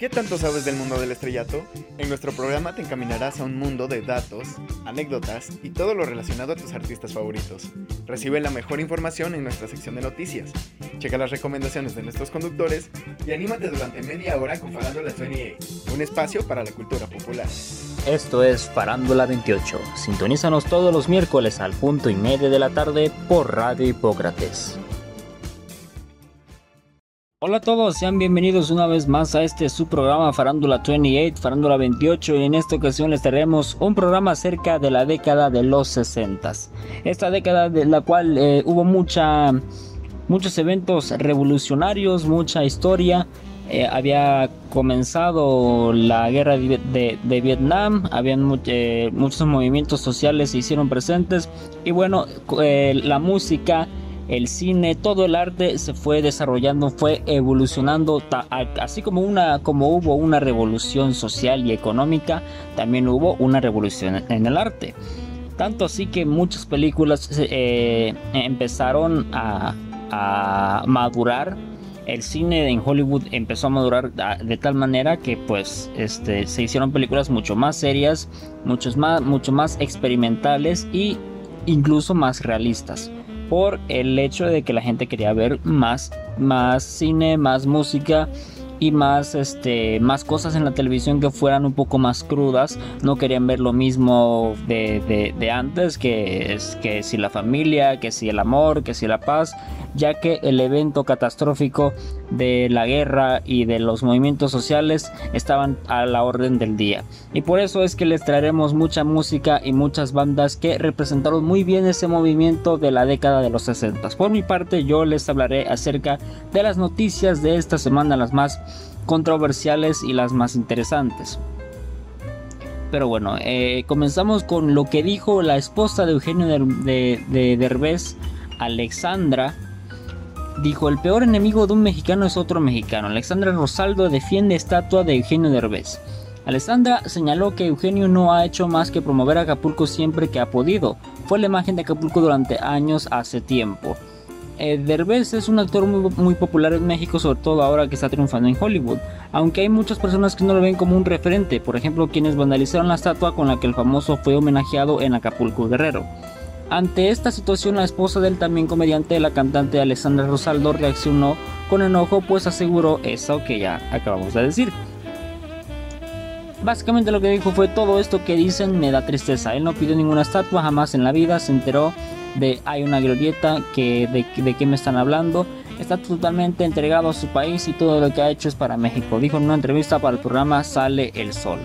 ¿Qué tanto sabes del mundo del estrellato? En nuestro programa te encaminarás a un mundo de datos, anécdotas y todo lo relacionado a tus artistas favoritos. Recibe la mejor información en nuestra sección de noticias. Checa las recomendaciones de nuestros conductores y anímate durante media hora con Farándula 28, un espacio para la cultura popular. Esto es Farándula 28. Sintonízanos todos los miércoles al punto y medio de la tarde por Radio Hipócrates. Hola a todos, sean bienvenidos una vez más a este su programa Farándula 28, Farándula 28 y en esta ocasión les traeremos un programa acerca de la década de los 60. Esta década de la cual eh, hubo mucha, muchos eventos revolucionarios, mucha historia. Eh, había comenzado la guerra de, Vietnam, habían eh, muchos movimientos sociales se hicieron presentes y bueno, la música el cine, todo el arte se fue desarrollando, fue evolucionando, así como, una, como hubo una revolución social y económica, también hubo una revolución en el arte. Tanto así que muchas películas eh, empezaron a, madurar el cine en Hollywood empezó a madurar de tal manera que pues este, se hicieron películas mucho más serias, muchos más, mucho más experimentales y incluso más realistas por el hecho de que la gente quería ver más, más cine, más música y más este más cosas en la televisión que fueran un poco más crudas. No querían ver lo mismo de, de, antes que que si la familia que si el amor que si la paz ya que el evento catastrófico de la guerra y de los movimientos sociales estaban a la orden del día y por eso es que les traeremos mucha música y muchas bandas que representaron muy bien ese movimiento de la década de los 60 por mi parte yo les hablaré acerca de las noticias de esta semana las más controversiales y las más interesantes. Pero bueno, eh, comenzamos con lo que dijo la esposa de Eugenio de, de, Derbez, Alexandra. Dijo, el peor enemigo de un mexicano es otro mexicano. Alexandra Rosaldo defiende estatua de Eugenio Derbez. Alexandra señaló que Eugenio no ha hecho más que promover a Acapulco siempre que ha podido. Fue la imagen de Acapulco durante años hace tiempo. Eh, Derbez es un actor muy, popular en México, sobre todo ahora que está triunfando en Hollywood, aunque hay muchas personas que no lo ven como un referente, por ejemplo quienes vandalizaron la estatua con la que el famoso fue homenajeado en Acapulco Guerrero. Ante esta situación, la esposa del también comediante, la cantante Alessandra Rosaldo, reaccionó con enojo, pues aseguró eso que ya acabamos de decir. Básicamente lo que dijo fue todo esto que dicen me da tristeza. Él no pidió ninguna estatua jamás en la vida, se enteró de hay una glorieta que de, qué me están hablando. Está totalmente entregado a su país y todo lo que ha hecho es para México, dijo en una entrevista para el programa Sale el Sol.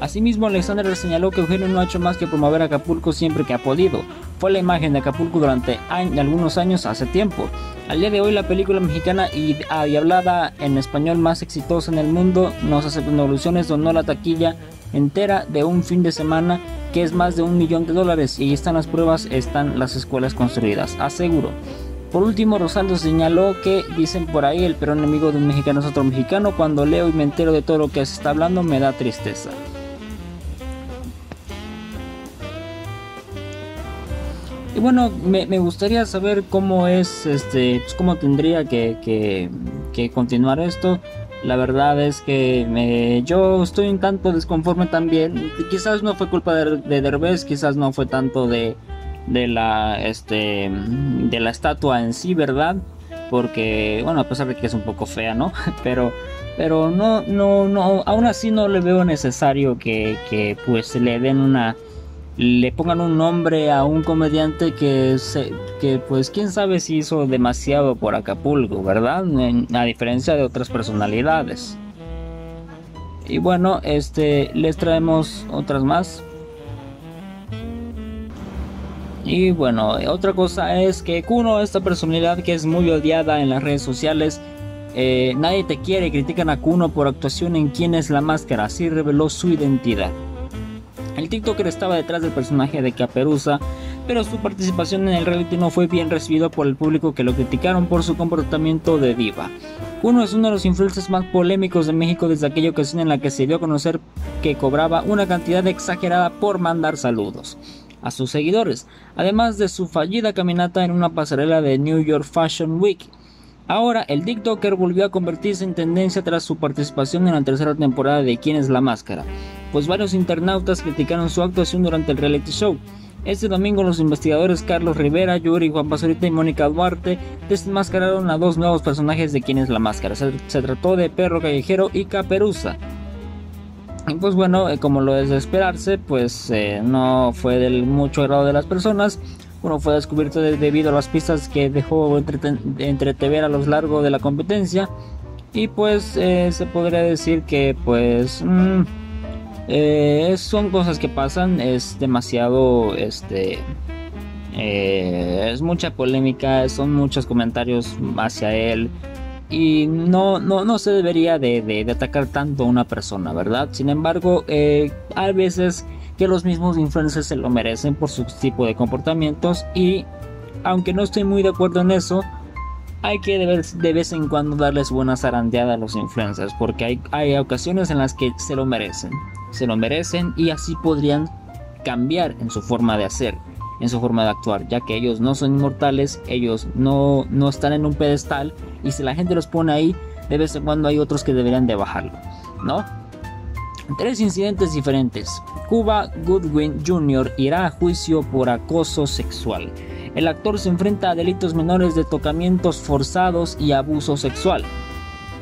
Asimismo, Alexander señaló que Eugenio no ha hecho más que promover Acapulco siempre que ha podido. Fue la imagen de Acapulco durante algunos años hace tiempo. Al día de hoy, la película mexicana y, y hablada en español más exitosa en el mundo nos hace evoluciones donó la taquilla entera de un fin de semana que es más de un millón de dólares y están las pruebas, están las escuelas construidas, aseguro. Por último, Rosaldo señaló que dicen por ahí el peor enemigo de un mexicano es otro mexicano. Cuando leo y me entero de todo lo que se está hablando me da tristeza. Y bueno, me, gustaría saber cómo es, este, pues cómo tendría que, que continuar esto. La verdad es que yo estoy un tanto desconforme también. Quizás no fue culpa de, de Derbez, quizás no fue tanto de, de la este de la estatua en sí, ¿verdad? Porque bueno, a pesar de que es un poco fea, ¿no? Pero pero no no no aún así no le veo necesario que, que pues le den una le pongan un nombre a un comediante que, se, que pues quién sabe si hizo demasiado por Acapulco, ¿verdad? a diferencia de otras personalidades. Y bueno, este les traemos otras más. Y bueno, otra cosa es que Kuno, esta personalidad que es muy odiada en las redes sociales, eh, nadie te quiere, critican a Kuno por actuación en Quién es la máscara, así reveló su identidad. TikToker estaba detrás del personaje de Caperuza, pero su participación en el reality no fue bien recibido por el público que lo criticaron por su comportamiento de diva. Uno es uno de los influencers más polémicos de México desde aquella ocasión en la que se dio a conocer que cobraba una cantidad exagerada por mandar saludos a sus seguidores, además de su fallida caminata en una pasarela de New York Fashion Week. Ahora, el TikToker volvió a convertirse en tendencia tras su participación en la tercera temporada de ¿Quién es la máscara? Pues varios internautas criticaron su actuación durante el reality show. Este domingo los investigadores Carlos Rivera, Yuri, Juan Pasorita y Mónica Duarte desmascararon a dos nuevos personajes de quién es la máscara. Se, trató de Perro Callejero y Caperuza. Pues bueno, eh, como lo es de esperarse, pues eh, no fue del mucho agrado de las personas. Uno fue descubierto debido a las pistas que dejó entretever a lo largo de la competencia. Y pues eh, se podría decir que pues... Mm, eh, son cosas que pasan, es demasiado, este, eh, es mucha polémica, son muchos comentarios hacia él y no, no, no se debería de, atacar tanto a una persona, ¿verdad? Sin embargo, hay veces que los mismos influencers se lo merecen por su tipo de comportamientos y aunque no estoy muy de acuerdo en eso, hay que de vez, de vez en cuando darles buena zarandeada a los influencers porque hay, hay ocasiones en las que se lo merecen se lo merecen y así podrían cambiar en su forma de hacer, en su forma de actuar, ya que ellos no son inmortales, ellos no, no están en un pedestal y si la gente los pone ahí, de vez en cuando hay otros que deberían de bajarlo, ¿no? Tres incidentes diferentes. Cuba Goodwin Jr. irá a juicio por acoso sexual. El actor se enfrenta a delitos menores de tocamientos forzados y abuso sexual.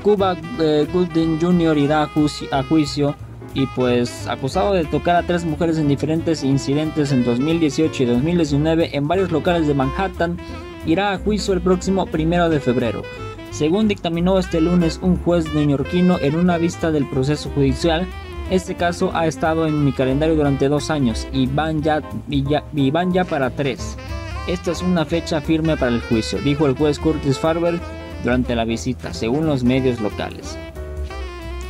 Cuba eh, Goodwin Jr. irá a juicio y pues acusado de tocar a tres mujeres en diferentes incidentes en 2018 y 2019 en varios locales de Manhattan, irá a juicio el próximo primero de febrero. Según dictaminó este lunes un juez neoyorquino en una vista del proceso judicial, este caso ha estado en mi calendario durante dos años y van ya, y van ya para tres. Esta es una fecha firme para el juicio, dijo el juez Curtis Farber durante la visita, según los medios locales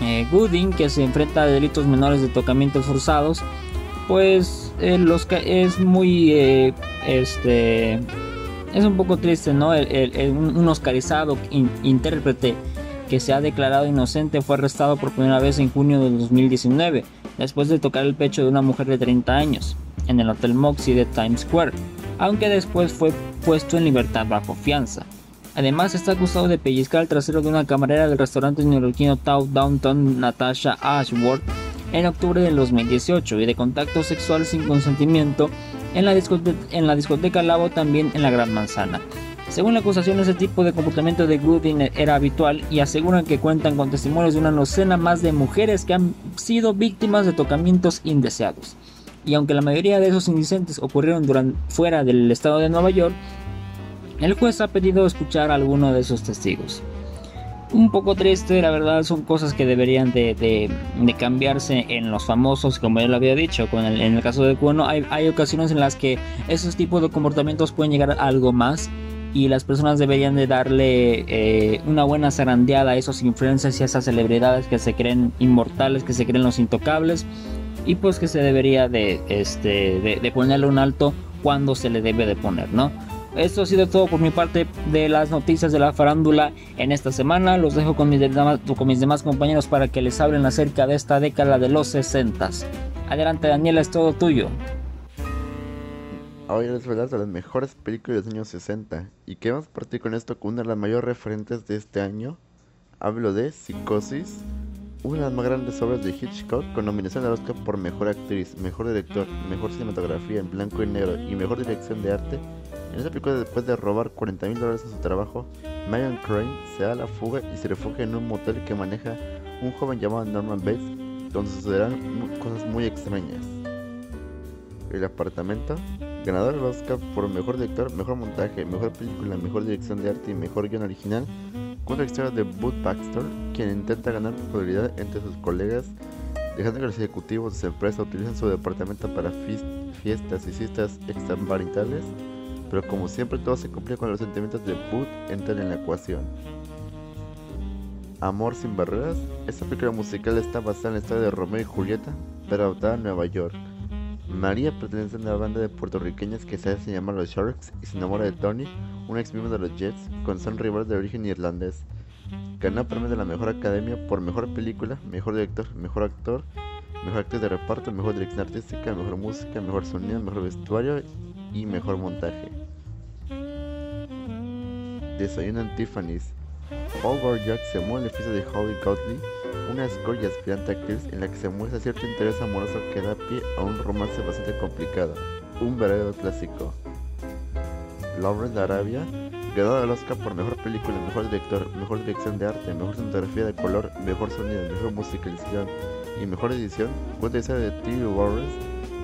eh, Gooding, que se enfrenta a delitos menores de tocamientos forzados, pues eh, los es muy, eh, este, es un poco triste, ¿no? un oscarizado intérprete que se ha declarado inocente fue arrestado por primera vez en junio de 2019, después de tocar el pecho de una mujer de 30 años, en el Hotel Moxie de Times Square, aunque después fue puesto en libertad bajo fianza. Además está acusado de pellizcar el trasero de una camarera del restaurante neoyorquino Tau Downtown Natasha Ashworth en octubre del 2018 y de contacto sexual sin consentimiento en la, en la discoteca Lavo también en la Gran Manzana. Según la acusación, ese tipo de comportamiento de Gooding era habitual y aseguran que cuentan con testimonios de una docena más de mujeres que han sido víctimas de tocamientos indeseados. Y aunque la mayoría de esos incidentes ocurrieron fuera del estado de Nueva York, el juez ha pedido escuchar a alguno de esos testigos. Un poco triste, la verdad, son cosas que deberían de, cambiarse en los famosos, como ya lo había dicho, con en el caso de Cuono, hay, ocasiones en las que esos tipos de comportamientos pueden llegar a algo más y las personas deberían de darle eh, una buena zarandeada a esos influencers y a esas celebridades que se creen inmortales, que se creen los intocables y pues que se debería de, este, de, ponerle un alto cuando se le debe de poner, ¿no? Esto ha sido todo por mi parte de las noticias de la farándula en esta semana. Los dejo con mis, demás, con mis demás compañeros para que les hablen acerca de esta década de los 60. Adelante Daniela, es todo tuyo. Hoy les a de las mejores películas de los años 60. ¿Y qué vamos a partir con esto? Con una de las mayores referentes de este año. Hablo de Psicosis, una de las más grandes obras de Hitchcock con nominación al Oscar por Mejor Actriz, Mejor Director, Mejor Cinematografía en Blanco y Negro y Mejor Dirección de Arte en esta película, después de robar 40 mil dólares en su trabajo, Megan Crane se da la fuga y se refugia en un motel que maneja un joven llamado Norman Bates, donde sucederán cosas muy extrañas. El apartamento, ganador del Oscar por mejor director, mejor montaje, mejor película, mejor dirección de arte y mejor guion original, cuenta la historia de Bud Baxter, quien intenta ganar popularidad entre sus colegas, dejando que los ejecutivos de su empresa utilicen su departamento para fiestas y citas extramaritales pero como siempre todo se cumple con los sentimientos de Bud entran en la ecuación. Amor sin barreras, esta película musical está basada en la historia de Romeo y Julieta, pero adaptada en Nueva York. María pertenece a una banda de puertorriqueños que se hace llamar los Sharks y se enamora de Tony, un ex miembro de los Jets, con son rivales de origen irlandés. Ganó premio de la mejor academia por mejor película, mejor director, mejor actor, mejor actor de reparto, mejor dirección artística, mejor música, mejor sonido, mejor vestuario y mejor montaje. Desayuno en. Paul Jack se mueve el oficio de Holly Godley, una escoria aspirante actriz en la que se muestra cierto interés amoroso que da pie a un romance bastante complicado, un verdadero clásico. Lawrence Arabia, ganador del Oscar por Mejor Película, Mejor Director, Mejor Dirección de Arte, Mejor Fotografía de Color, Mejor Sonido, Mejor Musicalización y Mejor Edición, cuenta la de T. Lawrence,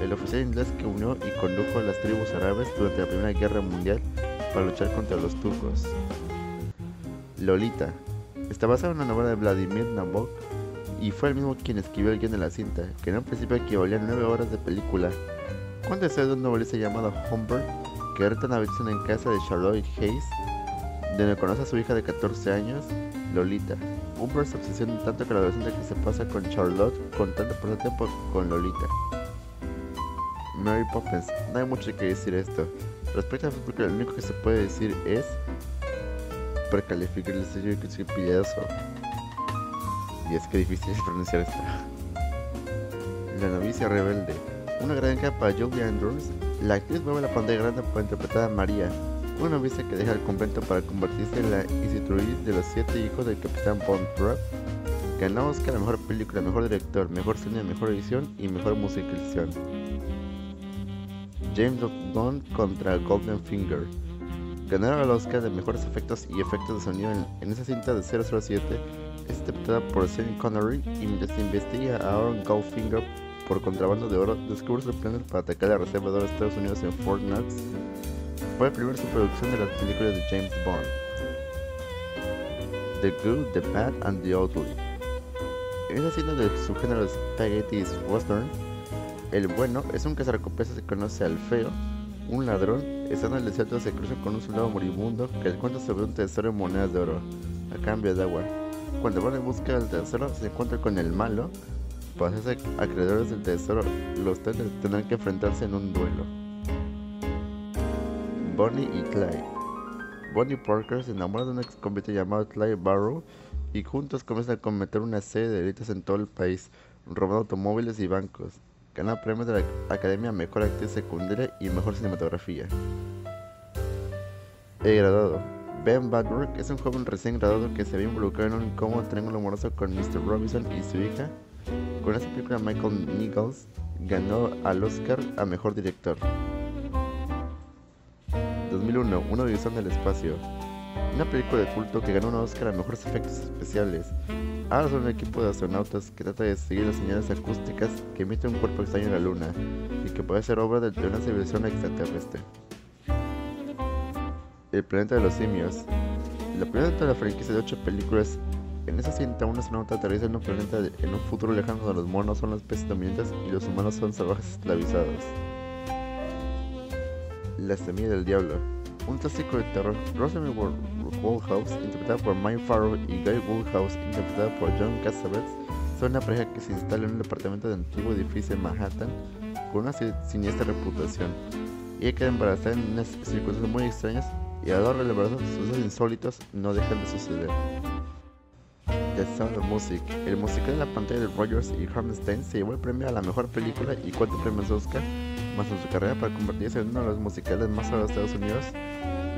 el oficial inglés que unió y condujo a las tribus árabes durante la Primera Guerra Mundial para luchar contra los turcos. Lolita. Está basada en una novela de Vladimir Nabokov y fue el mismo quien escribió el guion de la cinta, que en un principio equivalía a 9 horas de película. Cuando se de un novelista llamado Humbert, que renta una habitación en casa de Charlotte Hayes, donde conoce a su hija de 14 años, Lolita. Humbert se obsesiona tanto con la adolescente que se pasa con Charlotte, con tanto tiempo con Lolita. Mary Poppins. No hay mucho que decir esto. Respecto a Facebook, lo único que se puede decir es precalificar el sello que es pilladoso. Y es que difícil pronunciar esto. La novicia rebelde. Una gran capa Julie Andrews. La actriz mueve la pantalla grande para interpretar a María, una novicia que deja el convento para convertirse en la institutriz de los siete hijos del capitán Von Trapp. Ganó Oscar la mejor película, mejor director, mejor cine, mejor edición y mejor musicalización. James Bond contra Golden Finger. Ganaron el Oscar de mejores efectos y efectos de sonido en, esa cinta de 007. Es interpretada por Sean Connery y se investiga a Aaron Goldfinger por contrabando de oro, descubre su plan para atacar la reserva de oro de Estados Unidos en Fort Knox. Fue la primera superproducción de las películas de James Bond. The Good, The Bad and The Ugly. En esa cinta de su género Spaghetti Western, el bueno es un cazarrecompensas que conoce al feo, un ladrón, estando en el desierto se cruza con un soldado moribundo que le cuenta sobre un tesoro en monedas de oro, a cambio de agua. Cuando van en busca del tesoro, se encuentra con el malo. Para hacerse acreedores del tesoro, los tres tendrán que enfrentarse en un duelo. Bonnie y Clyde. Bonnie Parker se enamora de un ex llamado Clyde Barrow y juntos comienzan a cometer una serie de delitos en todo el país, robando automóviles y bancos. Gana premios de la Academia Mejor Actriz Secundaria y Mejor Cinematografía. He graduado. Ben Badwork es un joven recién graduado que se ve involucrado en un incómodo triángulo amoroso con Mr. Robinson y su hija. Con esta película Michael Nichols ganó al Oscar a Mejor Director. 2001, Una división del espacio. Una película de culto que ganó un Oscar a Mejores Efectos Especiales. Ahora son un equipo de astronautas que trata de seguir las señales acústicas que emite un cuerpo extraño en la Luna y que puede ser obra de una civilización extraterrestre. El planeta de los simios. La primera de la franquicia de 8 películas. En esa cinta, un astronauta aterriza en un planeta en un futuro lejano donde los monos son las especies dominantes y los humanos son salvajes esclavizados. La semilla del diablo. Un clásico de terror. Rosamund Woolhouse, interpretada por Mike Farrow, y Guy Woolhouse, interpretada por John Cassavetes, son una pareja que se instala en un departamento de antiguo edificio en Manhattan con una siniestra reputación. Ella queda embarazada en unas circunstancias muy extrañas y a lo largo del sucesos insólitos no dejan de suceder. The Sound of Music, el musical en la pantalla de Rogers y Hammerstein se llevó el premio a la mejor película y cuatro premios Oscar, más en su carrera para convertirse en uno de los musicales más de Estados Unidos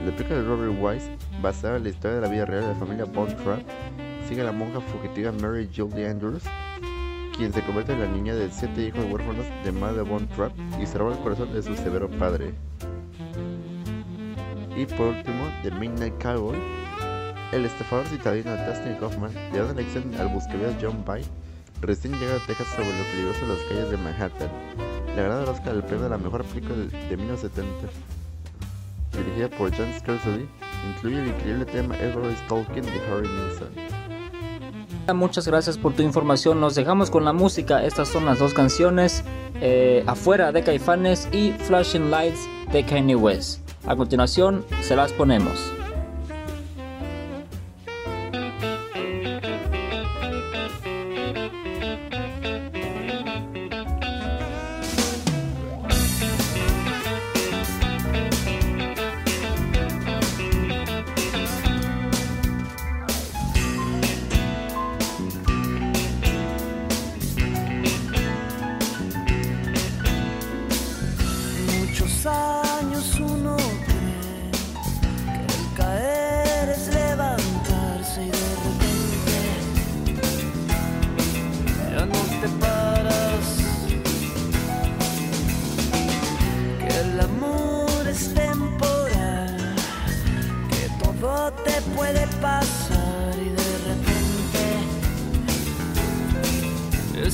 la película de Robert Wise, basada en la historia de la vida real de la familia Von Trapp, sigue a la monja fugitiva Mary Julie Andrews, quien se convierte en la niña de siete hijos huérfanos de madre Von Trapp y se roba el corazón de su severo padre. Y por último, The Midnight Cowboy, el estafador citadino Dustin Hoffman le da una lección al buscavidas John By, recién llegado a Texas sobre lo peligroso de las calles de Manhattan. Le agrada el Oscar el premio de la mejor película de 1970 dirigida por John Scorsese, incluye el increíble tema Edward Tolkien de Harry Nilsson. Muchas gracias por tu información. Nos dejamos con la música. Estas son las dos canciones: eh, Afuera de Caifanes y Flashing Lights de Kanye West. A continuación, se las ponemos.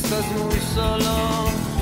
estás muy solo.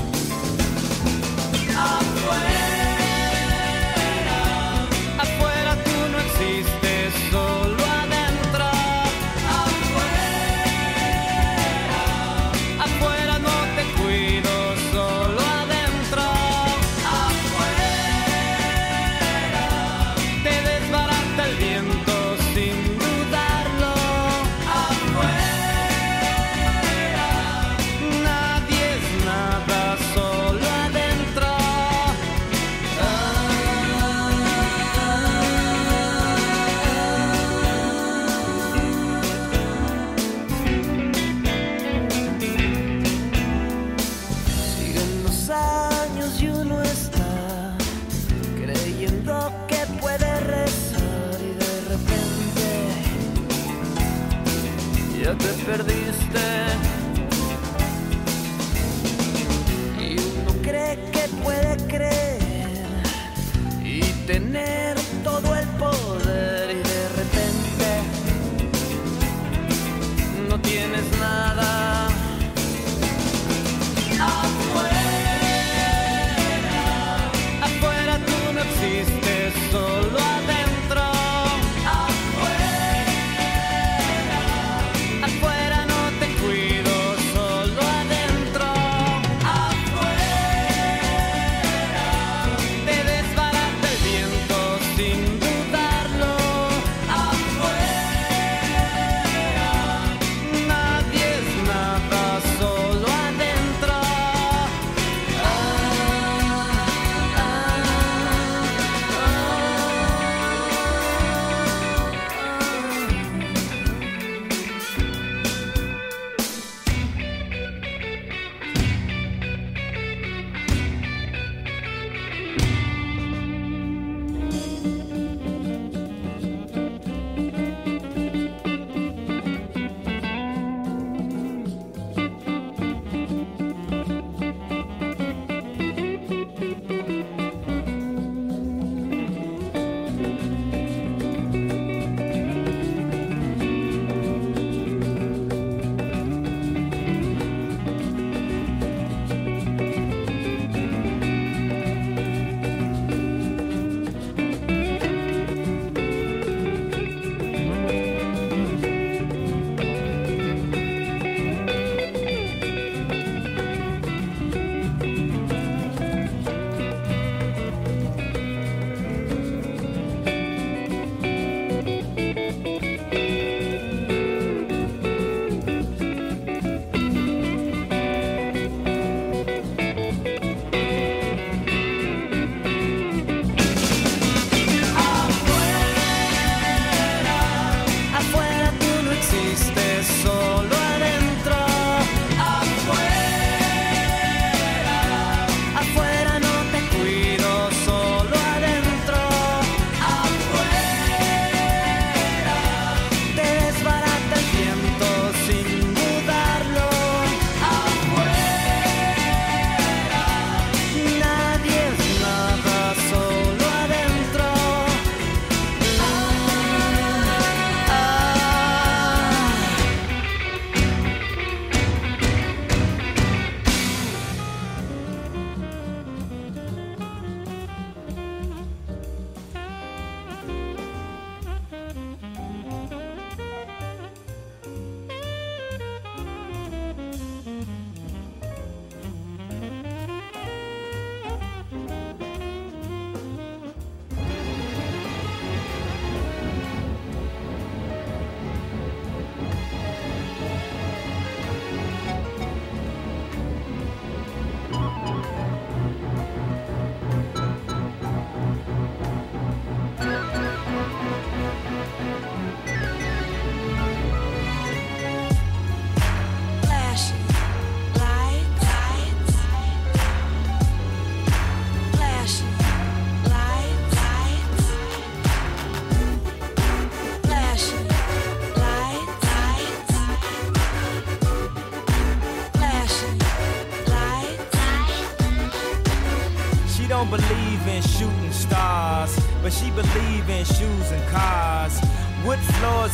años y uno está creyendo que puede rezar y de repente ya te perdiste. Y uno cree que puede creer.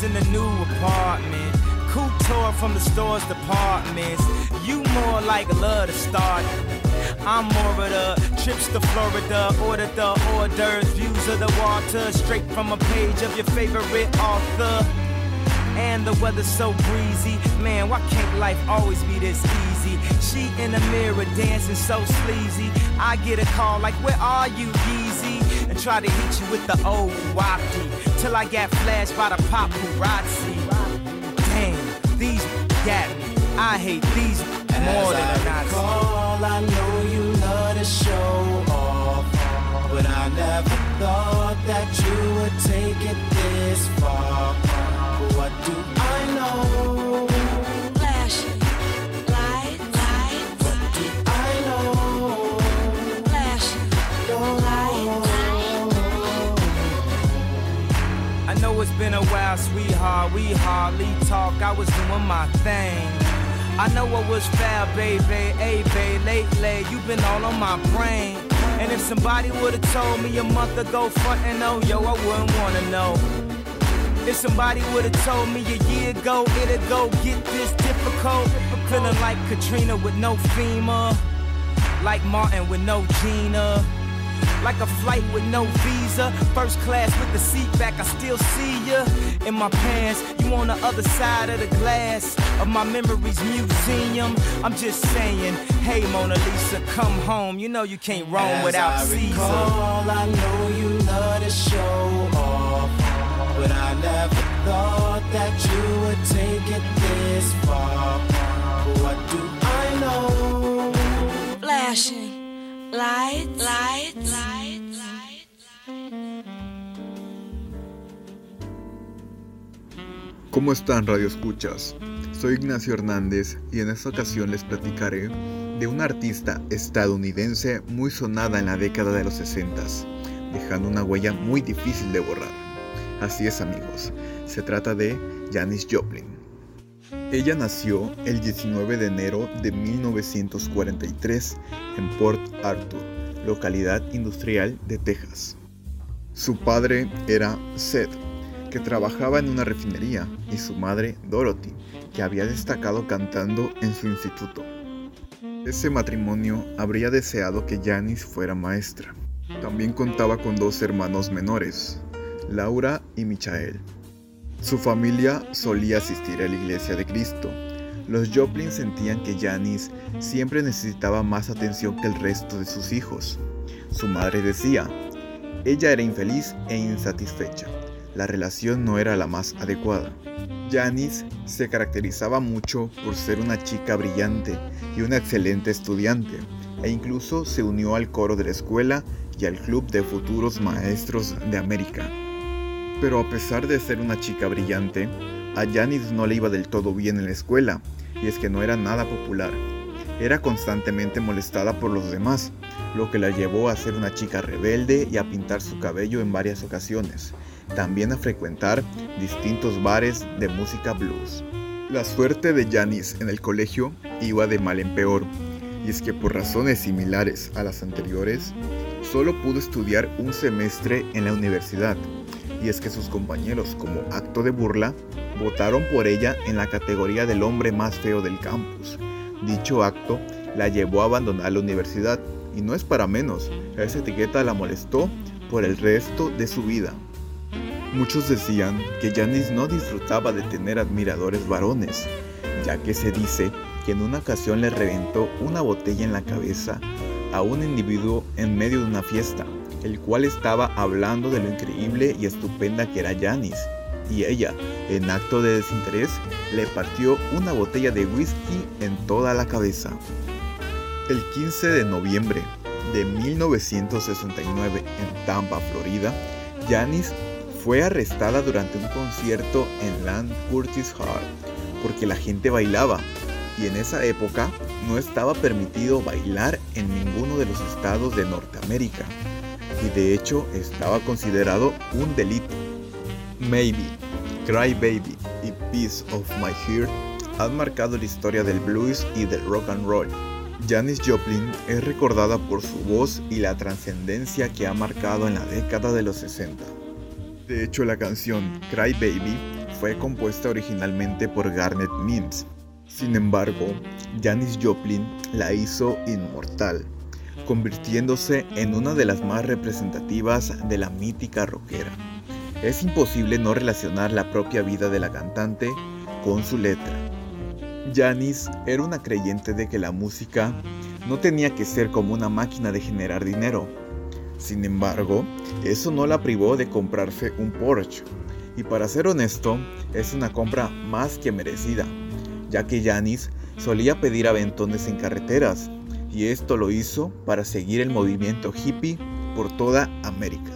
in the new apartment. Couture from the store's departments. You more like love to start. I'm more of the trips to Florida, order the orders, views of the water, straight from a page of your favorite author. And the weather's so breezy, man, why can't life always be this easy? She in the mirror dancing so sleazy. I get a call like, where are you, Yeezy? Try to hit you with the old wacky, till I got flashed by the paparazzi. Damn, these got me. I hate these more than a Nazi. recall, I know you love to show off, but I never thought that you would take it this far. What do I know? I know it's been a while, sweetheart. We hardly talk. I was doing my thing. I know I was foul, baby. Hey, babe, lately you've been all on my brain. And if somebody would've told me a month ago, front and oh, yo, I wouldn't wanna know. If somebody would've told me a year ago, it'd go get this difficult. Feeling like Katrina with no FEMA. Like Martin with no Gina. Like a flight with no visa. First class with the seat back, I still see ya. In my pants, you on the other side of the glass of my memories museum. I'm just saying, hey Mona Lisa, come home. You know you can't roam As without I Caesar. recall, I know you love to show off, but I never thought that you would take it ¿Cómo están Radio Escuchas? Soy Ignacio Hernández y en esta ocasión les platicaré de una artista estadounidense muy sonada en la década de los 60, dejando una huella muy difícil de borrar. Así es amigos, se trata de Janis Joplin. Ella nació el 19 de enero de 1943 en Port Arthur, localidad industrial de Texas. Su padre era Seth, que trabajaba en una refinería, y su madre, Dorothy, que había destacado cantando en su instituto. Ese matrimonio habría deseado que Janis fuera maestra. También contaba con dos hermanos menores, Laura y Michael. Su familia solía asistir a la iglesia de Cristo. Los Joplin sentían que Janis siempre necesitaba más atención que el resto de sus hijos. Su madre decía, ella era infeliz e insatisfecha. La relación no era la más adecuada. Janis se caracterizaba mucho por ser una chica brillante y una excelente estudiante, e incluso se unió al coro de la escuela y al club de futuros maestros de América. Pero a pesar de ser una chica brillante, a Janis no le iba del todo bien en la escuela, y es que no era nada popular. Era constantemente molestada por los demás, lo que la llevó a ser una chica rebelde y a pintar su cabello en varias ocasiones, también a frecuentar distintos bares de música blues. La suerte de Janis en el colegio iba de mal en peor, y es que por razones similares a las anteriores, solo pudo estudiar un semestre en la universidad, y es que sus compañeros, como acto de burla, votaron por ella en la categoría del hombre más feo del campus. Dicho acto la llevó a abandonar la universidad, y no es para menos, esa etiqueta la molestó por el resto de su vida. Muchos decían que Janis no disfrutaba de tener admiradores varones, ya que se dice que en una ocasión le reventó una botella en la cabeza a un individuo en medio de una fiesta, el cual estaba hablando de lo increíble y estupenda que era Janis, y ella, en acto de desinterés, le partió una botella de whisky en toda la cabeza. El 15 de noviembre de 1969 en Tampa, Florida, Janis fue arrestada durante un concierto en Land Curtis Hall porque la gente bailaba y en esa época no estaba permitido bailar en ninguno de los estados de Norteamérica y de hecho estaba considerado un delito. Maybe, Cry Baby y Piece of My Heart han marcado la historia del blues y del rock and roll. Janis Joplin es recordada por su voz y la trascendencia que ha marcado en la década de los 60. De hecho, la canción Cry Baby fue compuesta originalmente por Garnet Mintz. Sin embargo, Janis Joplin la hizo inmortal, convirtiéndose en una de las más representativas de la mítica rockera. Es imposible no relacionar la propia vida de la cantante con su letra. Janis era una creyente de que la música no tenía que ser como una máquina de generar dinero. Sin embargo, eso no la privó de comprarse un Porsche. Y para ser honesto, es una compra más que merecida, ya que Janis solía pedir aventones en carreteras, y esto lo hizo para seguir el movimiento hippie por toda América.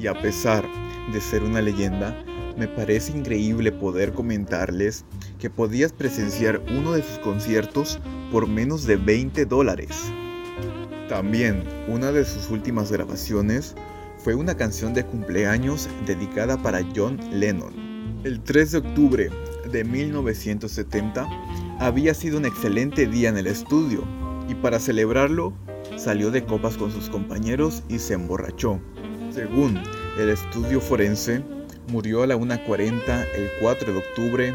Y a pesar de ser una leyenda, me parece increíble poder comentarles que podías presenciar uno de sus conciertos por menos de 20 dólares. También una de sus últimas grabaciones fue una canción de cumpleaños dedicada para John Lennon. El 3 de octubre de 1970 había sido un excelente día en el estudio y para celebrarlo salió de copas con sus compañeros y se emborrachó. Según el estudio forense, murió a la 1.40 el 4 de octubre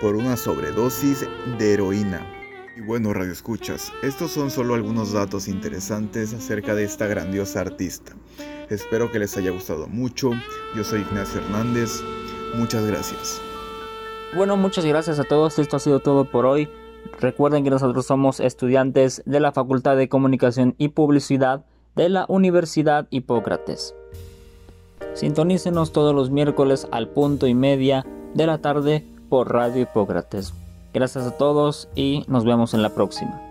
por una sobredosis de heroína. Y bueno, Radio Escuchas, estos son solo algunos datos interesantes acerca de esta grandiosa artista. Espero que les haya gustado mucho. Yo soy Ignacio Hernández. Muchas gracias. Bueno, muchas gracias a todos. Esto ha sido todo por hoy. Recuerden que nosotros somos estudiantes de la Facultad de Comunicación y Publicidad de la Universidad Hipócrates. Sintonícenos todos los miércoles al punto y media de la tarde por Radio Hipócrates. Gracias a todos y nos vemos en la próxima.